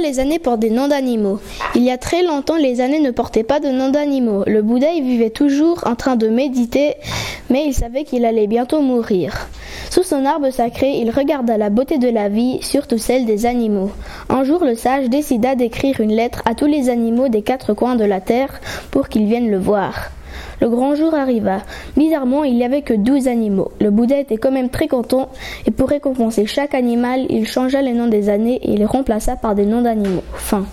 Les années portent des noms d'animaux Il y a très longtemps, les années ne portaient pas de noms d'animaux. Le Bouddha y vivait toujours en train de méditer, mais il savait qu'il allait bientôt mourir. Sous son arbre sacré, il regarda la beauté de la vie, surtout celle des animaux. Un jour, le sage décida d'écrire une lettre à tous les animaux des quatre coins de la terre pour qu'ils viennent le voir. Le grand jour arriva. Bizarrement, il n'y avait que douze animaux. Le Bouddha était quand même très content, et pour récompenser chaque animal, il changea les noms des années et les remplaça par des noms d'animaux. Fin.